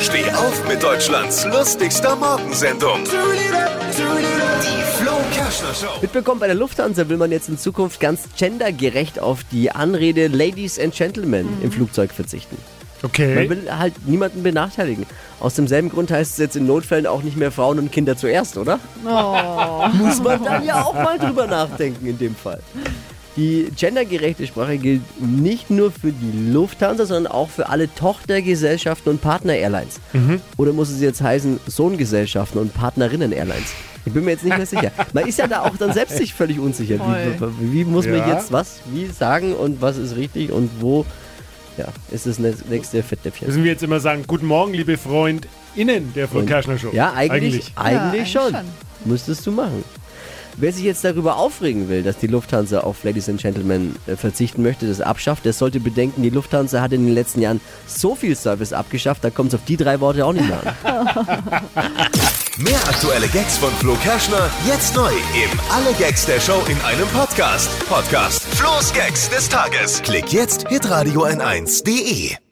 Steh auf mit Deutschlands lustigster Morgensendung. Die Flo Show. Mitbekommen, bei der Lufthansa will man jetzt in Zukunft ganz gendergerecht auf die Anrede Ladies and Gentlemen im Flugzeug verzichten. Man Okay. will halt niemanden benachteiligen. Aus demselben Grund heißt es jetzt in Notfällen auch nicht mehr Frauen und Kinder zuerst, oder? Muss man dann ja auch mal drüber nachdenken in dem Fall. Die gendergerechte Sprache gilt nicht nur für die Lufthansa, sondern auch für alle Tochtergesellschaften und Partner-Airlines. Oder muss es jetzt heißen Sohngesellschaften und Partnerinnen-Airlines? Ich bin mir jetzt nicht mehr sicher. Man ist ja da auch dann selbst sich völlig unsicher. Wie, wie, muss man Ja. jetzt was wie sagen und was ist richtig und wo ja, ist das nä- nächste Fettnäpfchen? Müssen wir jetzt immer sagen, guten Morgen, liebe FreundInnen der Flo Kerschner Show. Ja, eigentlich, eigentlich, eigentlich schon. schon. Müsstest du machen. Wer sich jetzt darüber aufregen will, dass die Lufthansa auf Ladies and Gentlemen äh, verzichten möchte, das abschafft, der sollte bedenken, die Lufthansa hat in den letzten Jahren so viel Service abgeschafft, da kommt es auf die drei Worte auch nicht mehr an. Mehr aktuelle Gags von Flo Kerschner jetzt neu im Alle Gags der Show in einem Podcast. Podcast Flo's Gags des Tages. Klick jetzt hitradio n1.de.